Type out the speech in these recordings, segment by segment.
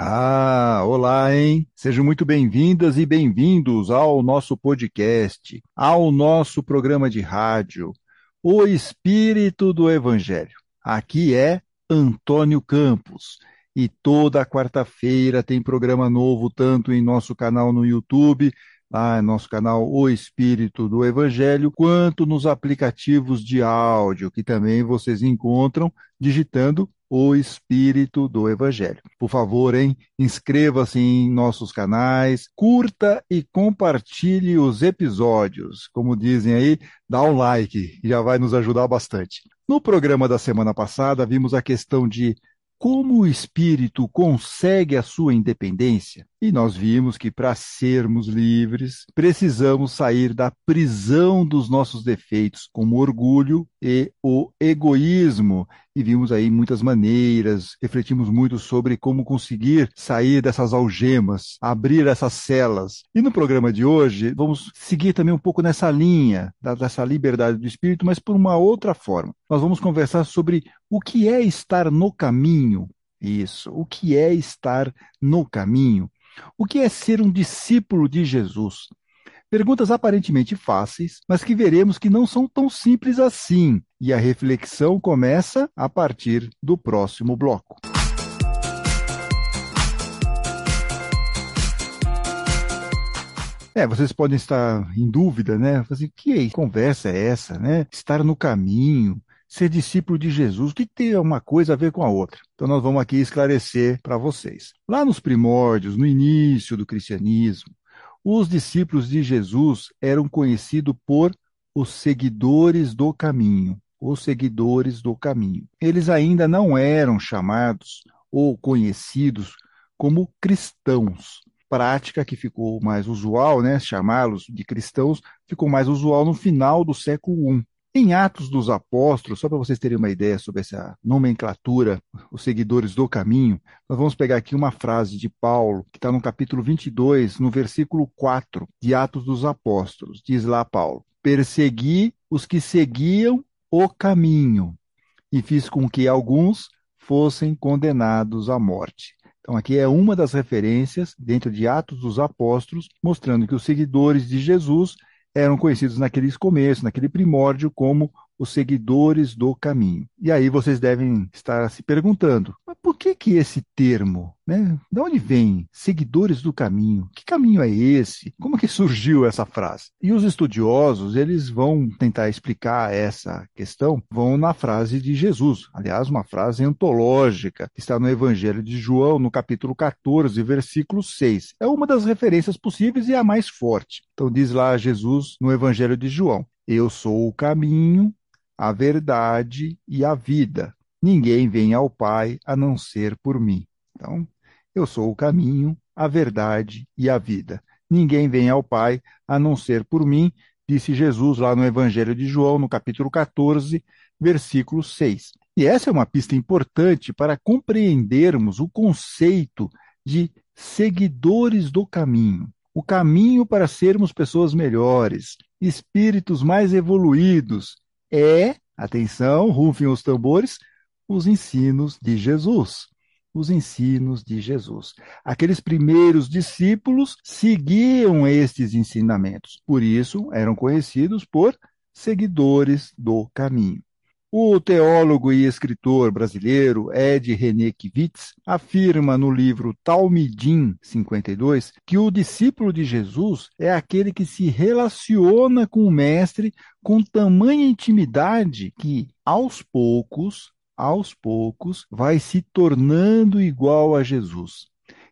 Ah, olá, hein? Sejam muito bem-vindas e bem-vindos ao nosso podcast, ao nosso programa de rádio, O Espírito do Evangelho. Aqui é Antônio Campos e toda quarta-feira tem programa novo, tanto em nosso canal no YouTube, lá no nosso canal O Espírito do Evangelho, quanto nos aplicativos de áudio, que também vocês encontram digitando o Espírito do Evangelho. Por favor, hein? Inscreva-se em nossos canais, curta e compartilhe os episódios. Como dizem aí, dá um like, já vai nos ajudar bastante. No programa da semana passada, vimos a questão de como o espírito consegue a sua independência? E nós vimos que para sermos livres, precisamos sair da prisão dos nossos defeitos, como o orgulho e o egoísmo. E vimos aí muitas maneiras, refletimos muito sobre como conseguir sair dessas algemas, abrir essas celas. E no programa de hoje, vamos seguir também um pouco nessa linha dessa liberdade do espírito, mas por uma outra forma. Nós vamos conversar sobre o que é estar no caminho. Isso, o que é estar no caminho? O que é ser um discípulo de Jesus? Perguntas aparentemente fáceis, mas que veremos que não são tão simples assim. E a reflexão começa a partir do próximo bloco. É, vocês podem estar em dúvida, né? Assim, que conversa é essa, né? Estar no caminho, ser discípulo de Jesus, o que tem uma coisa a ver com a outra? Então nós vamos aqui esclarecer para vocês. Lá nos primórdios, no início do cristianismo, os discípulos de Jesus eram conhecidos por os seguidores do caminho, os seguidores do caminho. Eles ainda não eram chamados ou conhecidos como cristãos. Prática que ficou mais usual, né, chamá-los de cristãos, ficou mais usual no final do século I. Em Atos dos Apóstolos, só para vocês terem uma ideia sobre essa nomenclatura, os seguidores do caminho, nós vamos pegar aqui uma frase de Paulo, que está no capítulo 22, no versículo 4 de Atos dos Apóstolos. Diz lá Paulo: Persegui os que seguiam o caminho e fiz com que alguns fossem condenados à morte. Então, aqui é uma das referências dentro de Atos dos Apóstolos, mostrando que os seguidores de Jesus eram conhecidos naqueles começos, naquele primórdio, como os seguidores do caminho. E aí vocês devem estar se perguntando, por que que esse termo, né? De onde vem seguidores do caminho? Que caminho é esse? Como que surgiu essa frase? E os estudiosos, eles vão tentar explicar essa questão, vão na frase de Jesus, aliás, uma frase antológica, que está no Evangelho de João, no capítulo 14, versículo 6. É uma das referências possíveis e a mais forte. Então diz lá Jesus no Evangelho de João: Eu sou o caminho, a verdade e a vida. Ninguém vem ao Pai a não ser por mim. Então, eu sou o caminho, a verdade e a vida. Ninguém vem ao Pai a não ser por mim, disse Jesus lá no Evangelho de João, no capítulo 14, versículo 6. E essa é uma pista importante para compreendermos o conceito de seguidores do caminho. O caminho para sermos pessoas melhores, espíritos mais evoluídos, é, atenção, rufem os tambores, os ensinos de Jesus. Os ensinos de Jesus. Aqueles primeiros discípulos seguiam estes ensinamentos, por isso eram conhecidos por seguidores do caminho. O teólogo e escritor brasileiro Ed René Kivitz afirma no livro Talmidim 52 que o discípulo de Jesus é aquele que se relaciona com o mestre com tamanha intimidade que, aos poucos, aos poucos, vai se tornando igual a Jesus.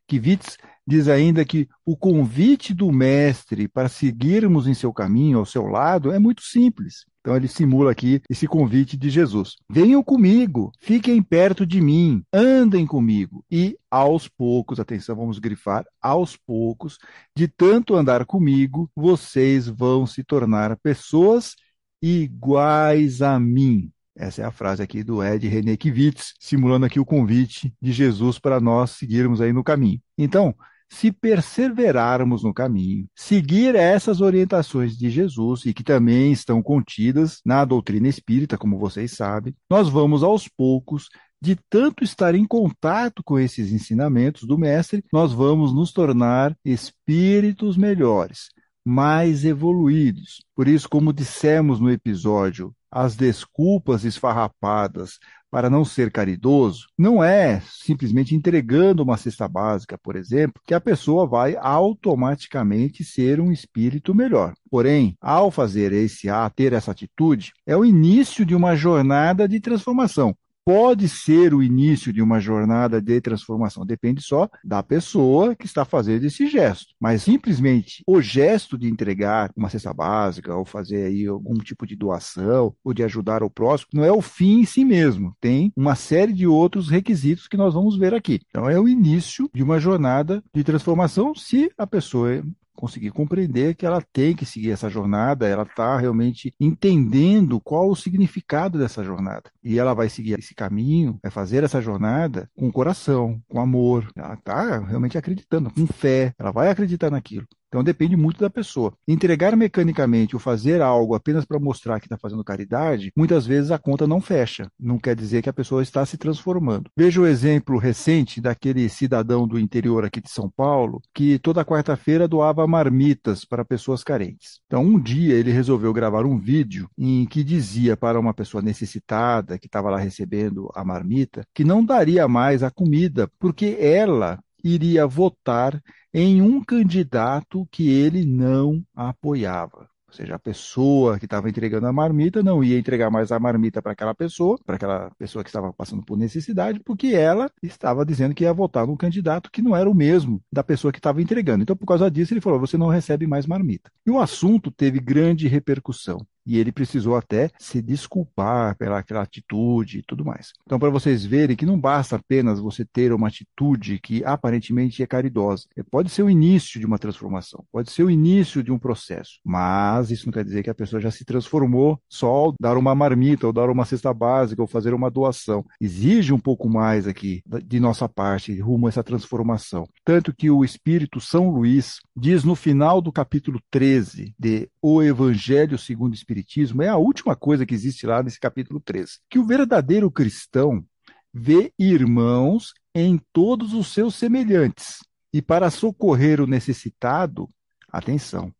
Kivitz diz ainda que o convite do mestre para seguirmos em seu caminho, ao seu lado, é muito simples. Então ele simula aqui esse convite de Jesus. Venham comigo, fiquem perto de mim, andem comigo. E aos poucos, atenção, vamos grifar, aos poucos, de tanto andar comigo, vocês vão se tornar pessoas iguais a mim. Essa é a frase aqui do Ed René Kivitz, simulando aqui o convite de Jesus para nós seguirmos aí no caminho. Então, se perseverarmos no caminho, seguir essas orientações de Jesus e que também estão contidas na doutrina espírita, como vocês sabem, nós vamos aos poucos de tanto estar em contato com esses ensinamentos do Mestre, nós vamos nos tornar espíritos melhores, mais evoluídos. Por isso, como dissemos no episódio, as desculpas esfarrapadas para não ser caridoso não é simplesmente entregando uma cesta básica, por exemplo, que a pessoa vai automaticamente ser um espírito melhor. Porém, ao fazer esse ato, ter essa atitude, é o início de uma jornada de transformação pode ser o início de uma jornada de transformação. Depende só da pessoa que está fazendo esse gesto. Mas simplesmente o gesto de entregar uma cesta básica ou fazer aí algum tipo de doação ou de ajudar o próximo não é o fim em si mesmo. Tem uma série de outros requisitos que nós vamos ver aqui. Então é o início de uma jornada de transformação se a pessoa conseguir compreender que ela tem que seguir essa jornada, ela está realmente entendendo qual o significado dessa jornada. E ela vai seguir esse caminho, vai fazer essa jornada com coração, com amor. Ela está realmente acreditando, com fé, ela vai acreditar naquilo. Então depende muito da pessoa. Entregar mecanicamente ou fazer algo apenas para mostrar que está fazendo caridade, muitas vezes a conta não fecha. Não quer dizer que a pessoa está se transformando. Veja o exemplo recente daquele cidadão do interior aqui de São Paulo que toda quarta-feira doava marmitas para pessoas carentes. Então um dia ele resolveu gravar um vídeo em que dizia para uma pessoa necessitada que estava lá recebendo a marmita que não daria mais a comida porque ela iria votar em um candidato que ele não apoiava. Ou seja, a pessoa que estava entregando a marmita não ia entregar mais a marmita para aquela pessoa, para aquela pessoa que estava passando por necessidade, porque ela estava dizendo que ia votar num candidato que não era o mesmo da pessoa que estava entregando. Então, por causa disso, ele falou: você não recebe mais marmita. E o assunto teve grande repercussão e ele precisou até se desculpar pela aquela atitude e tudo mais. Então, para vocês verem que não basta apenas você ter uma atitude que aparentemente é caridosa. Pode ser o início de uma transformação, pode ser o início de um processo, mas isso não quer dizer que a pessoa já se transformou só ao dar uma marmita, ou dar uma cesta básica, ou fazer uma doação. Exige um pouco mais aqui de nossa parte rumo a essa transformação. Tanto que o Espírito São Luís diz no final do capítulo 13 de O Evangelho segundo o Espírito Espiritismo é a última coisa que existe lá nesse capítulo 13. Que o verdadeiro cristão vê irmãos em todos os seus semelhantes. E para socorrer o necessitado, atenção,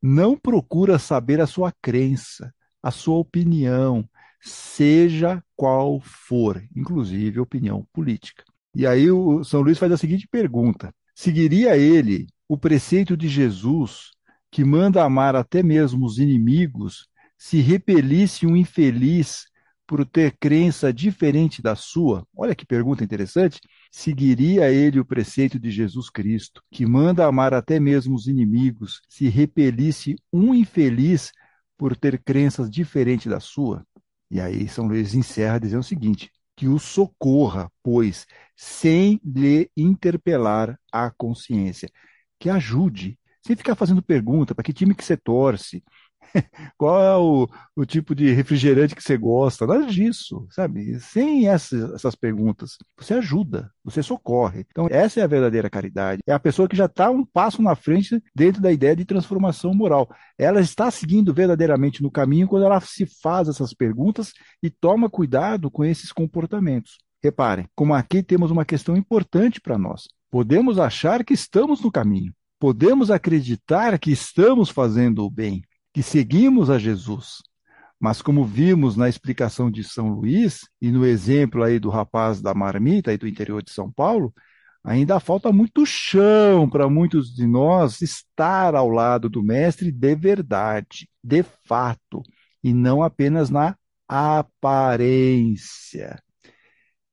não procura saber a sua crença, a sua opinião, seja qual for, inclusive opinião política. E aí o São Luís faz a seguinte pergunta: seguiria ele o preceito de Jesus, que manda amar até mesmo os inimigos se repelisse um infeliz por ter crença diferente da sua, olha que pergunta interessante, seguiria ele o preceito de Jesus Cristo, que manda amar até mesmo os inimigos, se repelisse um infeliz por ter crenças diferentes da sua? E aí São Luís encerra dizendo o seguinte: que o socorra, pois, sem lhe interpelar a consciência, que ajude, sem ficar fazendo pergunta para que time que você torce, qual é o, o tipo de refrigerante que você gosta, nada disso, sabe? Sem essas, essas perguntas, você ajuda, você socorre. Então, essa é a verdadeira caridade. É a pessoa que já está um passo na frente dentro da ideia de transformação moral. Ela está seguindo verdadeiramente no caminho quando ela se faz essas perguntas e toma cuidado com esses comportamentos. Reparem, como aqui temos uma questão importante para nós. Podemos achar que estamos no caminho, podemos acreditar que estamos fazendo o bem, que seguimos a Jesus. Mas como vimos na explicação de São Luís e no exemplo aí do rapaz da marmita aí do interior de São Paulo, ainda falta muito chão para muitos de nós estar ao lado do mestre de verdade, de fato, e não apenas na aparência.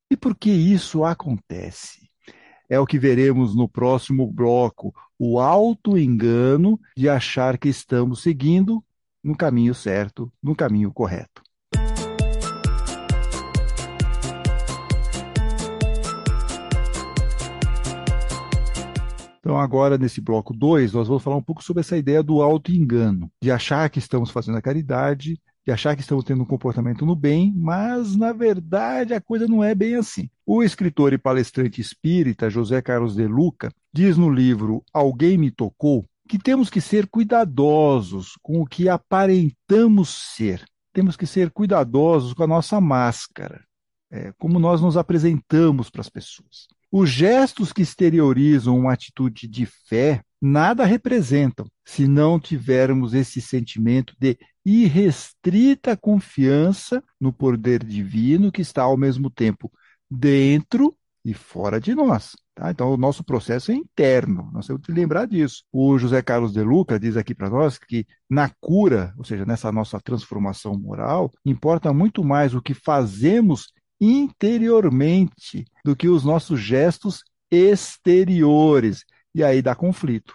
E por que isso acontece? É o que veremos no próximo bloco, o auto-engano de achar que estamos seguindo no caminho certo, no caminho correto. Então, agora, nesse bloco 2, nós vamos falar um pouco sobre essa ideia do auto-engano, de achar que estamos fazendo a caridade, de achar que estamos tendo um comportamento no bem, mas na verdade a coisa não é bem assim. O escritor e palestrante espírita José Carlos de Luca diz no livro Alguém me tocou que temos que ser cuidadosos com o que aparentamos ser. Temos que ser cuidadosos com a nossa máscara. é, como nós nos apresentamos para as pessoas. Os gestos que exteriorizam uma atitude de fé nada representam se não tivermos esse sentimento de irrestrita confiança no poder divino que está ao mesmo tempo dentro e fora de nós. Tá? Então, o nosso processo é interno, nós temos que lembrar disso. O José Carlos de Luca diz aqui para nós que na cura, ou seja, nessa nossa transformação moral, importa muito mais o que fazemos interiormente do que os nossos gestos exteriores. E aí dá conflito.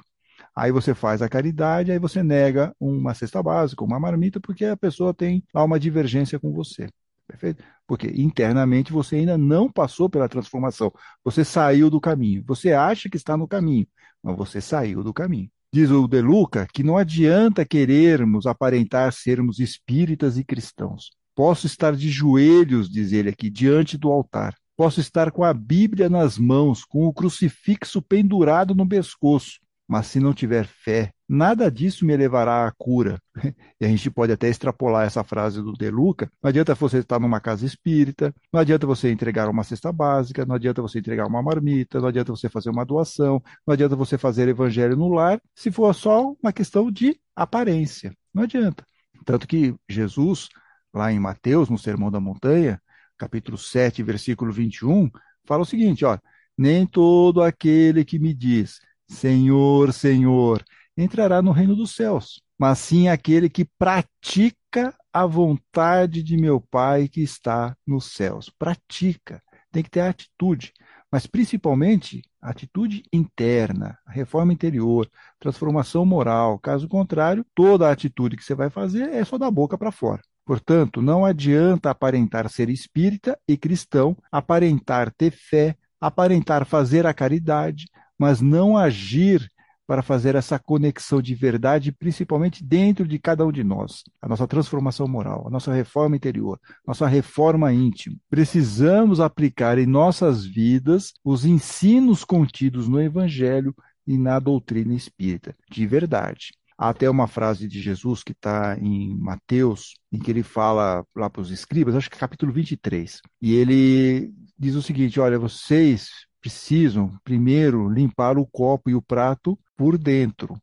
Aí você faz a caridade, aí você nega uma cesta básica, uma marmita, porque a pessoa tem lá uma divergência com você. Perfeito? Porque internamente você ainda não passou pela transformação. Você saiu do caminho. Você acha que está no caminho, mas você saiu do caminho. Diz o De Luca que não adianta querermos aparentar sermos espíritas e cristãos. Posso estar de joelhos, diz ele aqui, diante do altar. Posso estar com a Bíblia nas mãos, com o crucifixo pendurado no pescoço. Mas se não tiver fé, nada disso me levará à cura. E a gente pode até extrapolar essa frase do De Luca. Não adianta você estar numa casa espírita, não adianta você entregar uma cesta básica, não adianta você entregar uma marmita, não adianta você fazer uma doação, não adianta você fazer evangelho no lar, se for só uma questão de aparência. Não adianta. Tanto que Jesus, lá em Mateus, no Sermão da Montanha, capítulo 7, versículo 21, fala o seguinte, ó, nem todo aquele que me diz, Senhor, Senhor, entrará no reino dos céus, mas sim aquele que pratica a vontade de meu Pai que está nos céus. Pratica, tem que ter atitude, mas principalmente atitude interna, reforma interior, transformação moral. Caso contrário, toda a atitude que você vai fazer é só da boca para fora. Portanto, não adianta aparentar ser espírita e cristão, aparentar ter fé, aparentar fazer a caridade, mas não agir para fazer essa conexão de verdade, principalmente dentro de cada um de nós, a nossa transformação moral, a nossa reforma interior, nossa reforma íntima. Precisamos aplicar em nossas vidas os ensinos contidos no Evangelho e na doutrina espírita, de verdade. Há até uma frase de Jesus que está em Mateus, em que ele fala lá para os escribas, acho que é capítulo 23, e ele diz o seguinte: Olha, vocês precisam primeiro limpar o copo e o prato por dentro,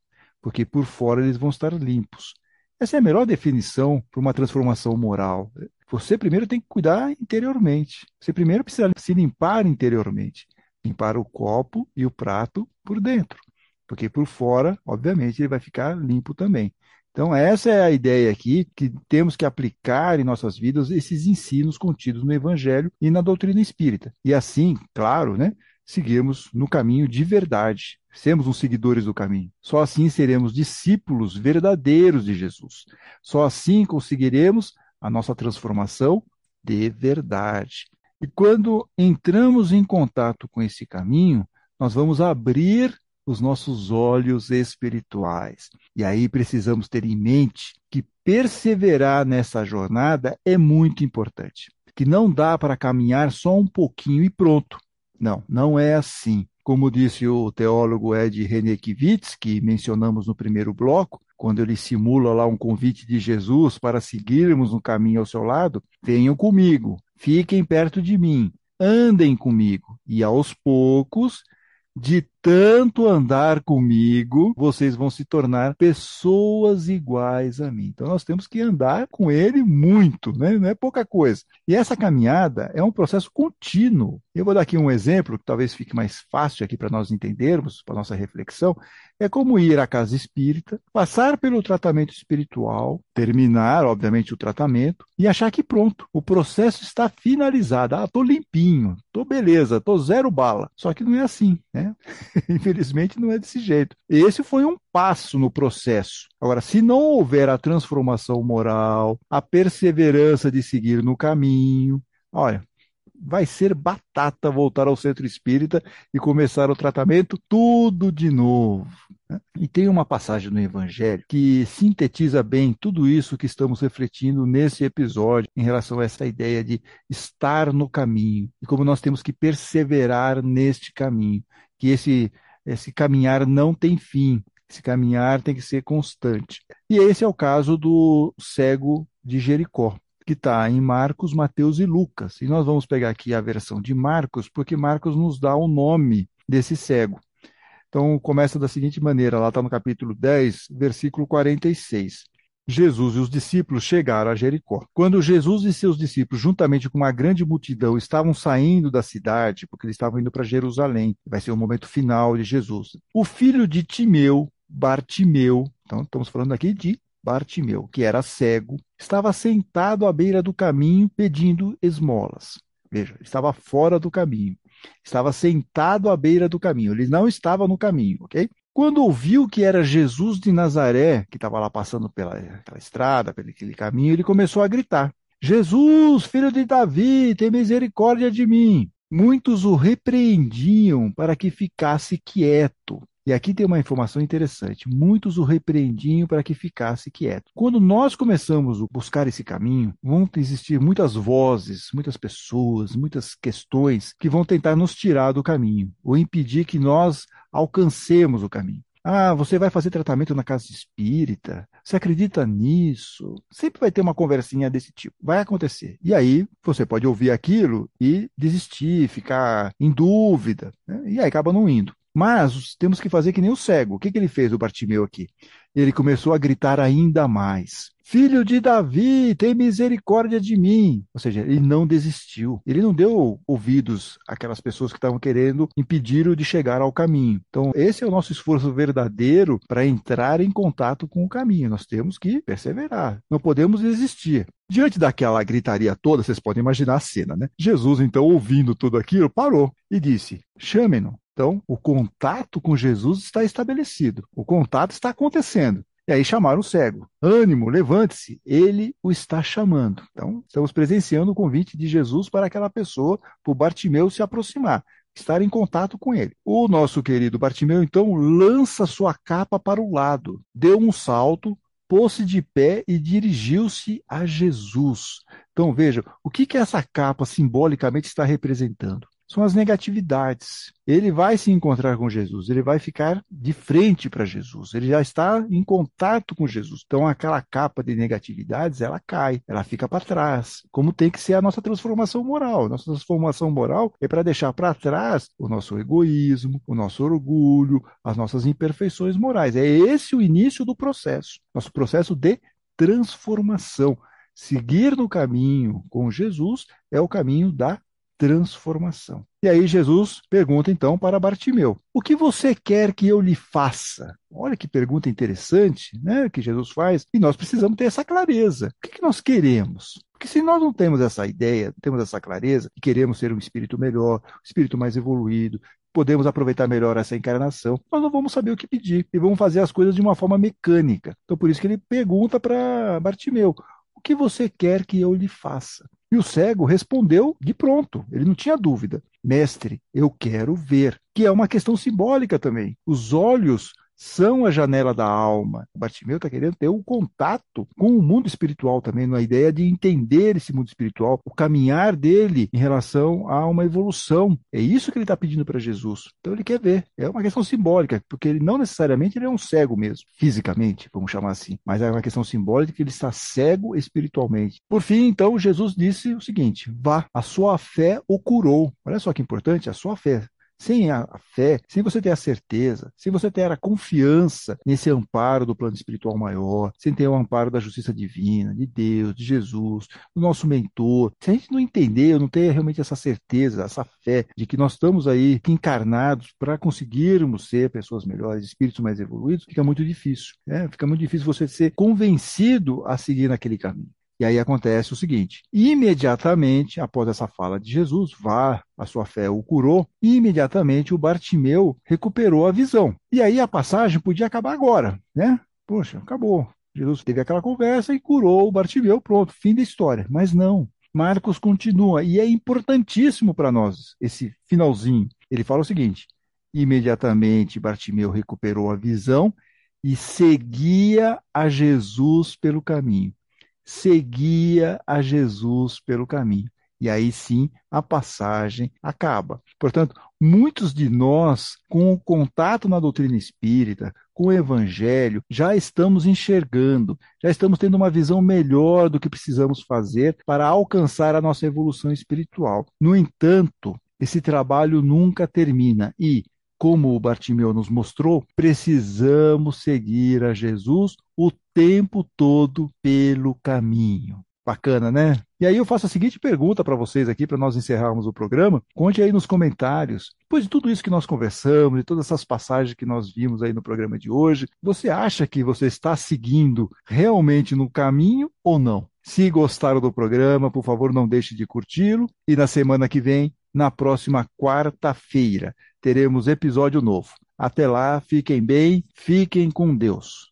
porque por fora eles vão estar limpos. Essa é a melhor definição para uma transformação moral. Você primeiro tem que cuidar interiormente. Você primeiro precisa se limpar interiormente. Limpar o copo e o prato por dentro. Porque por fora, obviamente, ele vai ficar limpo também. Então, essa é a ideia aqui, que temos que aplicar em nossas vidas esses ensinos contidos no Evangelho e na doutrina espírita. E assim, claro, né, seguirmos no caminho de verdade, sermos os seguidores do caminho. Só assim seremos discípulos verdadeiros de Jesus. Só assim conseguiremos a nossa transformação de verdade. E quando entramos em contato com esse caminho, nós vamos abrir os nossos olhos espirituais. E aí precisamos ter em mente que perseverar nessa jornada é muito importante. Que não dá para caminhar só um pouquinho e pronto. Não, não é assim. Como disse o teólogo Ed Renekiewicz, que mencionamos no primeiro bloco, quando ele simula lá um convite de Jesus para seguirmos no caminho ao seu lado, venham comigo, fiquem perto de mim, andem comigo, e aos poucos de tanto andar comigo, vocês vão se tornar pessoas iguais a mim. Então nós temos que andar com ele muito, né? não é pouca coisa. E essa caminhada é um processo contínuo. Eu vou dar aqui um exemplo que talvez fique mais fácil aqui para nós entendermos, para nossa reflexão. É como ir à casa espírita, passar pelo tratamento espiritual, terminar, obviamente, o tratamento e achar que pronto, o processo está finalizado. Ah, estou limpinho, estou beleza, estou zero bala. Só que não é assim, né? Infelizmente não é desse jeito. Esse foi um passo no processo. Agora, se não houver a transformação moral, a perseverança de seguir no caminho, olha, vai ser batata voltar ao centro espírita e começar o tratamento tudo de novo. Né? E tem uma passagem no Evangelho que sintetiza bem tudo isso que estamos refletindo nesse episódio em relação a essa ideia de estar no caminho e como nós temos que perseverar neste caminho, que esse, esse caminhar não tem fim, esse caminhar tem que ser constante. E esse é o caso do cego de Jericó. que está em Marcos, Mateus e Lucas. E nós vamos pegar aqui a versão de Marcos, porque Marcos nos dá o nome desse cego. Então, começa da seguinte maneira, lá está no capítulo 10, versículo 46. Jesus e os discípulos chegaram a Jericó. Quando Jesus e seus discípulos, juntamente com uma grande multidão, estavam saindo da cidade, porque eles estavam indo para Jerusalém, vai ser o momento final de Jesus. O filho de Timeu, Bartimeu, então estamos falando aqui de Bartimeu, que era cego, estava sentado à beira do caminho pedindo esmolas. Veja, estava fora do caminho. Estava sentado à beira do caminho. Ele não estava no caminho, ok? Quando ouviu que era Jesus de Nazaré, que estava lá passando pela estrada, pelo aquele caminho, ele começou a gritar: Jesus, filho de Davi, tem misericórdia de mim. Muitos o repreendiam para que ficasse quieto. E aqui tem uma informação interessante. Muitos o repreendiam para que ficasse quieto. Quando nós começamos a buscar esse caminho, vão existir muitas vozes, muitas pessoas, muitas questões que vão tentar nos tirar do caminho ou impedir que nós alcancemos o caminho. Ah, você vai fazer tratamento na casa espírita? Você acredita nisso? Sempre vai ter uma conversinha desse tipo. Vai acontecer. E aí você pode ouvir aquilo e desistir, ficar em dúvida, né? e aí acaba não indo. Mas temos que fazer que nem o cego. O que, que ele fez, o Bartimeu aqui? Ele começou a gritar ainda mais: Filho de Davi, tem misericórdia de mim. Ou seja, ele não desistiu. Ele não deu ouvidos àquelas pessoas que estavam querendo impedir-o de chegar ao caminho. Então, esse é o nosso esforço verdadeiro para entrar em contato com o caminho. Nós temos que perseverar. Não podemos desistir. Diante daquela gritaria toda, vocês podem imaginar a cena, né? Jesus, então, ouvindo tudo aquilo, parou e disse: Chame-no. Então, o contato com Jesus está estabelecido, o contato está acontecendo. E aí chamaram o cego. Ânimo, levante-se, ele o está chamando. Então, estamos presenciando o convite de Jesus para aquela pessoa, para o Bartimeu se aproximar, estar em contato com ele. O nosso querido Bartimeu, então, lança sua capa para o lado, deu um salto, pôs-se de pé e dirigiu-se a Jesus. Então, veja, o que, que essa capa simbolicamente está representando? São as negatividades. Ele vai se encontrar com Jesus, ele vai ficar de frente para Jesus, ele já está em contato com Jesus. Então, aquela capa de negatividades, ela cai, ela fica para trás. Como tem que ser a nossa transformação moral. Nossa transformação moral é para deixar para trás o nosso egoísmo, o nosso orgulho, as nossas imperfeições morais. É esse o início do processo, nosso processo de transformação. Seguir no caminho com Jesus é o caminho da transformação. E aí Jesus pergunta então para Bartimeu: O que você quer que eu lhe faça? Olha que pergunta interessante, né, que Jesus faz. E nós precisamos ter essa clareza. O que, que nós queremos? Porque se nós não temos essa ideia, temos essa clareza, e queremos ser um espírito melhor, um espírito mais evoluído, podemos aproveitar melhor essa encarnação, nós não vamos saber o que pedir e vamos fazer as coisas de uma forma mecânica. Então, por isso que ele pergunta para Bartimeu: O que você quer que eu lhe faça? E o cego respondeu de pronto, ele não tinha dúvida. Mestre, eu quero ver. Que é uma questão simbólica também. Os olhos são a janela da alma. O Bartimeu está querendo ter um contato com o mundo espiritual também, na ideia de entender esse mundo espiritual, o caminhar dele em relação a uma evolução. É isso que ele está pedindo para Jesus. Então ele quer ver. É uma questão simbólica, porque ele não necessariamente ele é um cego mesmo, fisicamente, vamos chamar assim, mas é uma questão simbólica que ele está cego espiritualmente. Por fim, então, Jesus disse o seguinte: vá, a sua fé o curou. Olha só que importante, a sua fé. Sem a fé, sem você ter a certeza, sem você ter a confiança nesse amparo do plano espiritual maior, sem ter o amparo da justiça divina, de Deus, de Jesus, do nosso mentor, se a gente não entender, não ter realmente essa certeza, essa fé de que nós estamos aí encarnados para conseguirmos ser pessoas melhores, espíritos mais evoluídos, fica muito difícil. Né? Fica muito difícil você ser convencido a seguir naquele caminho. E aí acontece o seguinte: imediatamente após essa fala de Jesus, vá, a sua fé o curou, imediatamente o Bartimeu recuperou a visão. E aí a passagem podia acabar agora, né? Poxa, acabou. Jesus teve aquela conversa e curou o Bartimeu, pronto, fim da história. Mas não. Marcos continua, e é importantíssimo para nós esse finalzinho. Ele fala o seguinte: imediatamente Bartimeu recuperou a visão e seguia a Jesus pelo caminho seguia a Jesus pelo caminho. E aí sim a passagem acaba. Portanto, muitos de nós, com o contato na doutrina espírita, com o evangelho, já estamos enxergando, já estamos tendo uma visão melhor do que precisamos fazer para alcançar a nossa evolução espiritual. No entanto, esse trabalho nunca termina e, como o Bartimeu nos mostrou, precisamos seguir a Jesus o tempo todo pelo caminho. Bacana, né? E aí eu faço a seguinte pergunta para vocês aqui, para nós encerrarmos o programa. Conte aí nos comentários, depois de tudo isso que nós conversamos, de todas essas passagens que nós vimos aí no programa de hoje, você acha que você está seguindo realmente no caminho ou não? Se gostaram do programa, por favor, não deixe de curti-lo. E na semana que vem, na próxima quarta-feira, teremos episódio novo. Até lá, fiquem bem, fiquem com Deus.